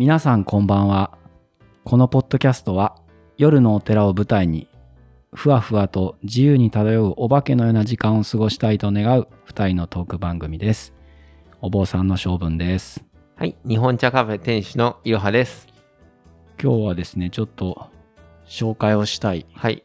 皆さんこんばんは。このポッドキャストは夜のお寺を舞台にふわふわと自由に漂うお化けのような時間を過ごしたいと願う二人のトーク番組です。お坊さんの性分です。はい。日本茶カフェ店主のいろはです。今日はですね、ちょっと紹介をしたいはい。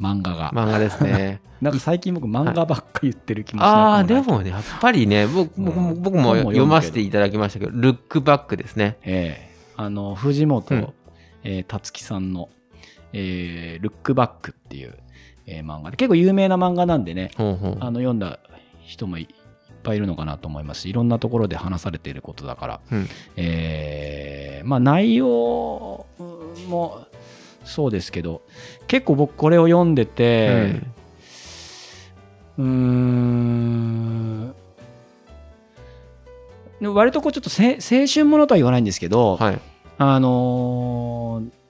漫画が。漫画ですね。なんか最近僕漫画ばっか言ってる気もしなくあでもね、やっぱりね、僕僕うん。僕も読ませていただきましたけど、ルックバックですね。ええ。あの藤本、うん。えー辰樹さんの、えールックバック」っていう、えー漫画で。結構有名な漫画なんでねほうほう。あの読んだ人もいいっぱいいるのかなと思いますしいろんなところで話されていることだから、うん。えーまあ内容もそうですけど結構僕これを読んでてうーん割とこうちょっとせ青春ものとは言わないんですけど、はい。あのー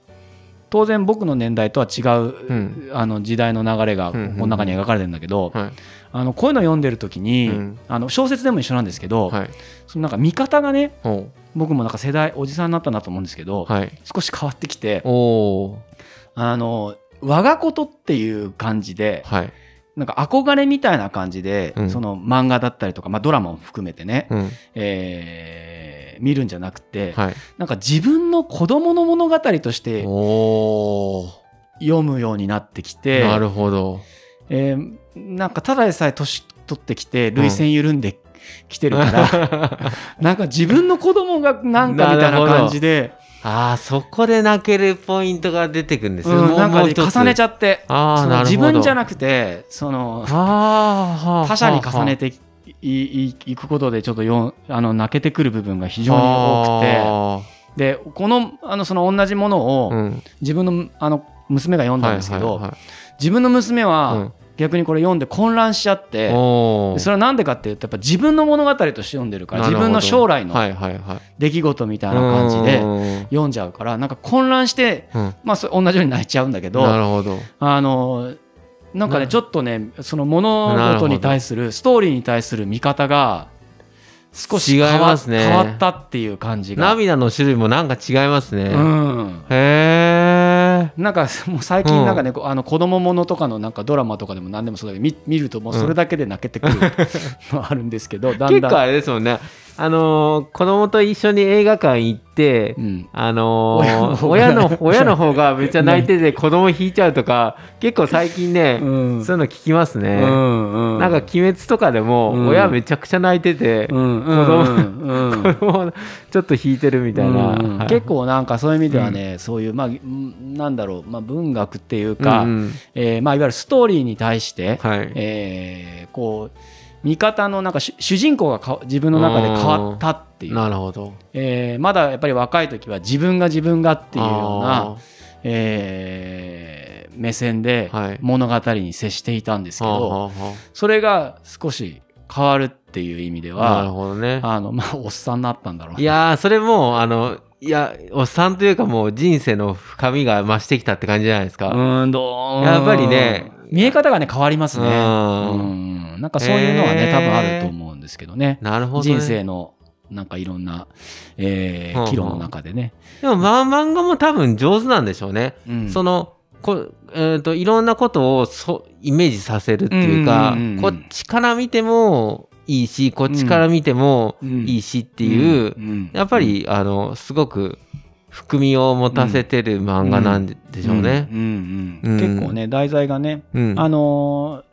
当然僕の年代とは違う、うんあの時代の流れがこの中に描かれてるんだけど、はい。あのこういうの読んでる時に、うんあの小説でも一緒なんですけど、はい。そのなんか見方がねほ僕もなんか世代おじさんになったなと思うんですけど、う。はい。少し変わってきて。あの我がことっていう感じではい。なんか憧れみたいな感じで、うんその漫画だったりとか、まあ、ドラマも含めてね、うん。えー見るんじゃなくて、はい。なんか自分の子供の物語として。読むようになってきて、なるほど。えーなんかただでさえ年取ってきて涙腺緩んできてるから、なんか自分の子供がなんかみたいな感じで、ああ、そこで泣けるポイントが出てくるんですね。うんなんかね重ねちゃってああ、そのなるほど。な自分じゃなくてそのあ他者に重ねていいいくことでちょっとよあの泣けてくる部分が非常に多くて。あでこのあのその同じものーをうん。自分のあの娘が読んだんですけど、はいはいはい。自分の娘うはん。逆にこれ読んで混乱しちゃって、それはなんでかっていうとやっぱ自分の物語として読んでるから自分の将来の。出来事みたいな感じでうん。読んじゃうからなんか混乱して、うん。まあ、そ 同じように泣いちゃうんだけどなるほど。あのなんかねなちょっとねその物事に対するストーリーに対する見方が少し変違いわますね変わったっていう感じが。涙の種類もなんか違いますね。うんへえ。なんかもう最近なんかね、こうあの子供ものとかのなんかドラマとかでも何でもそうだけど見見るともうそれだけで泣けてくるのはあるんですけど、だんだん結構あれですもんね。あのー子供と一緒に映画館行って、うん、あのー親の親の方がめっちゃ泣いてて 子供引いちゃうとか、結構最近ね、うん。そういうの聞きますね。うんうん。なんか鬼滅とかでもうん。親めちゃくちゃ泣いてて、うんうんうん。うん子供ちょっと引いてるみたいな。結構なんかそういう意味ではね、そういうまあんなんだろう、まあ、文学っていうか、うんうん。えーまあ、いわゆるストーリーに対して、はい。えーこう見方のなんか主主人公がか自分の中で変わったっていう、なるほど。えーまだやっぱり若い時は自分が自分がっていうようなあ、えー目線ではい。物語に接していたんですけど、ーはあはあはそれが少し変わるっていう意味であなるはほどね。あの、まあ、おっさんになったんだろうな。いやー、それもう、あの、いや、おっさんというかもう人生の深みが増してきたって感じじゃないですか。うんどうやっぱりね。見え方がね変わりますね。うんうんなんかそういうのはね、へー。多分あると思うんですけどね。なるほど、ね。人生のなんかいろんな、えーうんう。ん岐路の中でね、でも、まあ、漫画も多分上手なんでしょうね。うん。その、こえー、といろんなことをそイメージさせるっていうか、うんうんうんうん。こっちから見てもいいし、こっちから見てもいいしっていう、ん。やっぱり、あの、すごく含みを持たせてる漫画なんでしょうね。うん。うん。うん。結構ね題材がね、うん。あのー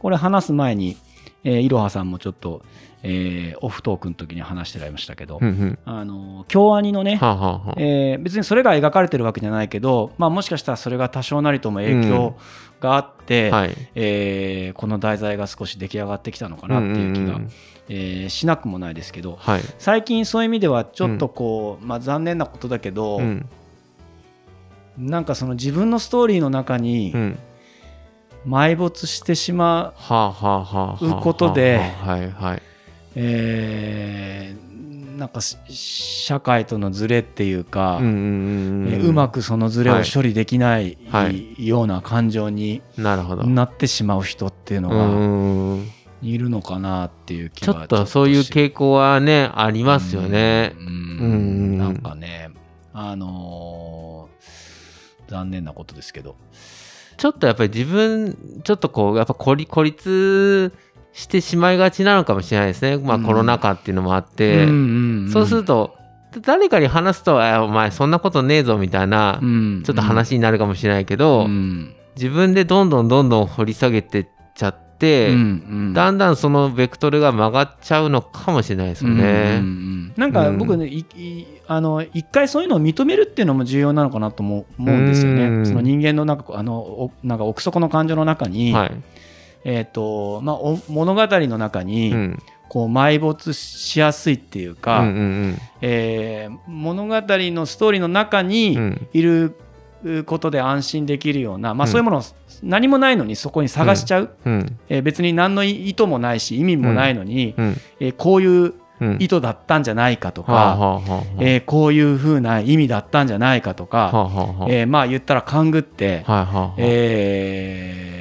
これ話す前に、えーいろはさんもちょっと、えーオフトークの時に話してられましたけど、うんうんあのー京アニのね、はあ、はあはあえー別にそれが描かれてるわけじゃないけど、まあ、もしかしたらそれが多少なりとも影響があって、はい。えーこの題材が少し出来上がってきたのかなっていう気が、んんんえーしなくもないですけどはい。最近そういう意味ではちょっとこう、まあ、残念なことだけど、うん。なんかその自分のストーリーの中にうん。埋没してしまう、ことでなんかし社会とのズレっていうか、うんうまくそのズレを処理できないはいような感情になってしまう人っていうのうがん。いるのかなっていう気ちょはっとそういうし傾向はね、ありますよね。うんうんなんかねあのー残念なことですけど。ちょっとやっぱり自分、ちょっとこう、やっぱ孤立孤立してしまいがちなのかもしれないですね。まあうん。コロナ禍っていうのもあって、そうすると、誰かに話すと、あお前そんなことねえぞみたいな、うん、ちょっと話になるかもしれないけど、うん。自分でどんどんどんどん掘り下げてっちゃって、うんうんだんだんそのベクトルが曲がっちゃうのかもしれないですようんうんうね。んなんか僕ね、いいあの一回そういうのを認めるっていうのも重要なのかなとも思うんですよね。うんその人間のなんかあのおなんか奥底の感情の中に、はい。えっ、とまあお物語の中に、うん。こう埋没しやすいっていううか、んうんえー物語のストーリーの中うん。うにんいることで安心できるような、まあ、うん。そういうものを何もないのにそこに探しちゃう、うん。えー別に何の意図もないし意味もないのに、うん。えーこういううん。意図だったんじゃないかとか、えーこういうふうな意味だったんじゃないかとか、えーまあ言ったら勘ぐって。え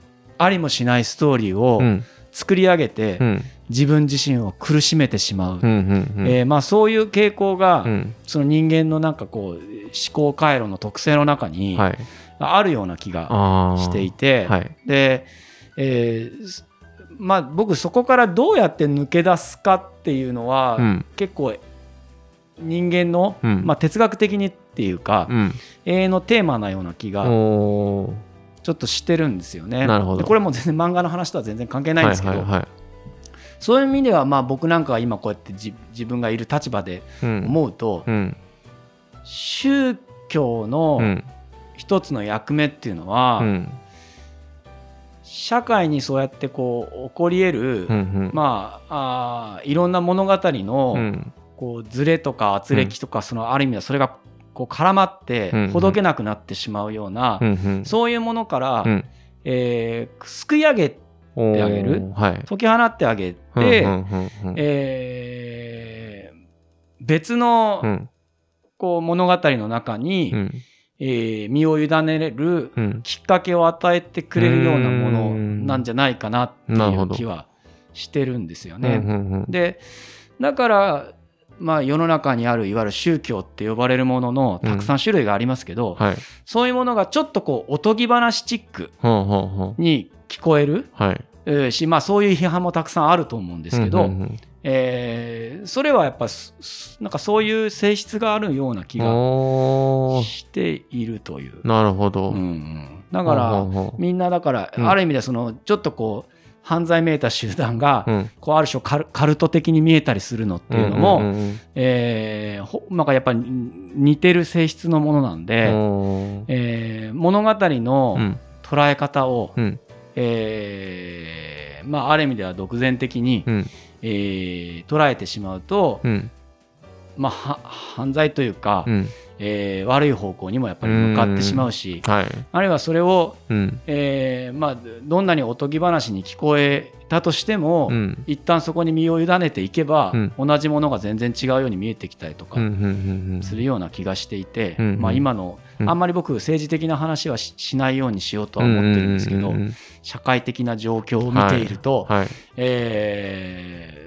ーありもしないストーリーをうん。作り上げて、うん自分自身を苦しめてしまう、うんうんうんえーまあ、そういう傾向が、うんその人間のなんかこう思考回路の特性の中にはい。あるような気が。していて、はい。で、えーすまあ、僕そこからどうやって抜け出すかっていうのは、うん結構人間の、うんまあ、哲学的にっていうか、うん。永遠のテーマなような気がちょっとしてるんですよね。なるほどでこれも全然漫画の話とは全然関係ないんですけど、はいはいはいそういう意味ではまあ僕なんかは今こうやって自自分がいる立場でうん。思うと、うん。宗教うのん。一つの役目っていうのは、うん。社会にそうやってこう起こり得る、うんうん。まああーいろんな物語の、うん。こうズレとか圧力とか、そのある意味ではそれがこう絡まってうん。ほどけなくなってしまうような、うんうん。そういうものから、うん。えーすくい上げおーあげる？はい。解き放ってあげて、別のうん。こう物語の中に、うん。えー身を委ねれるうん。きっかけを与えてくれるようなものなんじゃないかなっていう気はしてるんですようんね。うんうんでだからまあ世の中にあるいわゆる宗教って呼ばれるもののたくさん種類がありますけど、はい。そういうものがちょっとこうおとぎ話チックに聞こえる、はい。えーし、まあ、そういう批判もたくさんあると思うんですけど、うんうんえーそれはやっぱなんかそういう性質があるような気うんがしているという。なるほど。うんうん。だから、みんなだから、うん。ある意味でそのちょっとこう犯罪めいた集団が、うん。こうある種カルカルト的に見えたりするのっていうのも、んんんえなんかやっぱり似てる性質のものなんで、えー物語のうん。捉え方を、うんえーまあ、ある意味では独善的に、うん。えー捉えてしまうと、うん。まあ、は犯罪というか、うん。えー悪い方向にもやっぱり向かってしまうし、はい。あるいはそれを、うん。えーまあ、どんなにおとぎ話に聞こえたとしても、うん。一旦そこに身を委ねていけば、うん。同じものが全然違うように見えてきたりとかするような気がしていて、うんうん。まあ、今の、うんあんまり僕政治的な話はししないようにしようとは思ってるんですけど、社会的な状況を見ていると、はい。えー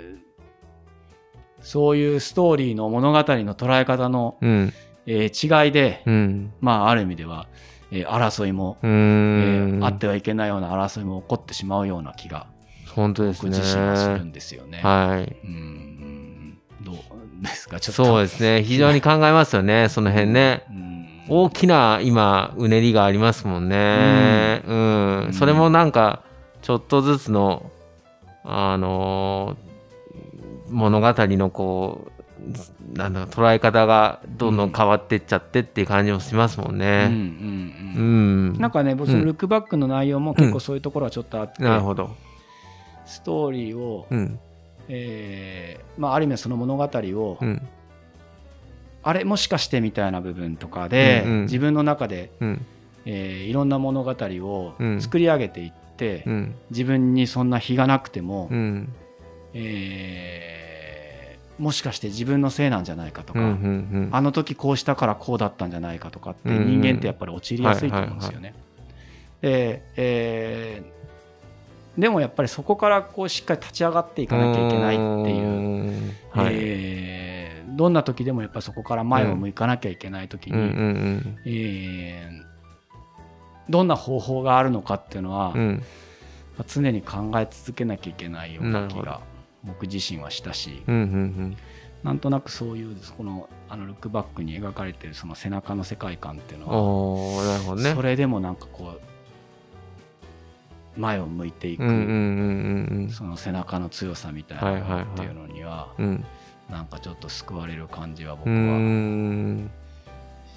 そういうストーリーの物語の捉え方の、うん。えー違いで、うん。まあ、ある意味では、えー争いも、うえん。ーあってはいけないような争いも起こってしまうような気が本当ですね。僕自身はするんですよね。はい。うん。どうですか？ちょっと。そうですね。非常に考えますよねその辺ね。うん大きな今うねりがありますもんね。うん、うんそれもなんかちょっとずつのあのー物語のこうなんだろう捉え方がどんどん変わってっちゃってっていう感じもしますもんうんうんねううん。ん、なんかね、僕そのルックバックの内容も結構そういうところはちょっとあって、なるほど。ストーリーを、うん。えーまあ、ある意味その物語を、うんあれもしかしてみたいな部分とかで、うんうん。自分の中で、うん。えーいろんな物語をうん。作り上げていって、うん。自分にそんな非がなくても、うん。えーもしかして自分のせいなんじゃないかとか、うんうんあの時こうしたからこうだったんじゃないかとかってうんうん。人間ってやっぱり陥りやすいと思うんですよね。で、えーでもやっぱりそこからこうしっかり立ち上がっていかなきゃいけないっていう、うはい。えーどんな時でもやっぱそこから前を向かなきゃいけない時に、うんうんえーどんな方法があるのかっていうのは、うん。うんまあ常に考え続けなきゃいけないような気が僕自身はしたし、うんうんなんとなくそういうこのあのルックバックに描かれてるその背中の世界観っていううんのは、おーなるほどね。それでもなんかこう前を向いていく、うんうんうんうんその背中の強さみたいはいはいはいなのっていうのには、うんうんなんかちょっと救われる感じは僕はん。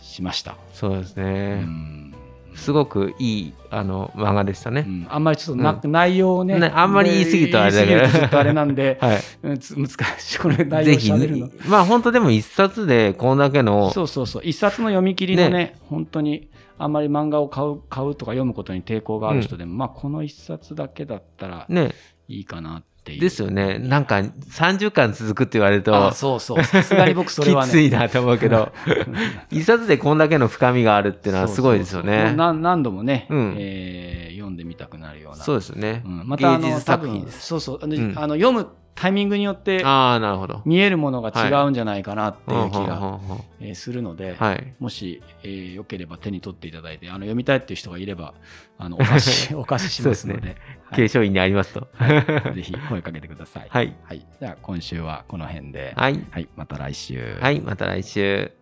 しました。そうですうね、ん。すごくいいあの漫画でしたね、うん。あんまりちょっとな、う内容をねねあんまり言い過ぎるとあれだけど。言い過ぎるとちょっとあれなんで、はい。うんつ難しいこれ内容ぜひ喋るの。まあ本当でも一冊でこんだけのそうそうそう。一冊の読み切りのね本当にあんまり漫画を買う買うとか読むことに抵抗がある人でも、まあこの一冊だけだったらね。いいかなっていう。ですよね。なんか30巻続くって言われるとあそうそう。さすがに僕それはね。きついなと思うけど。一冊でこんだけの深みがあるっていうのはすごいですよね。何何度もね、うん。えー読んでみたくなるような。そうですよね、うん。またあの芸術作品です。そうそう。あの,、うん。あの読むタイミングによって見えるものが違うんじゃないかなっていう気が、するので、はい。もし、えーよければ手に取っていただいてあの読みたいっていう人がいればあのお貸し お貸ししますので。継承院にありますと。ぜひ声かけてください。はい。はい、じゃあ今週はこの辺で、はい。はい、また来週。はい。また来週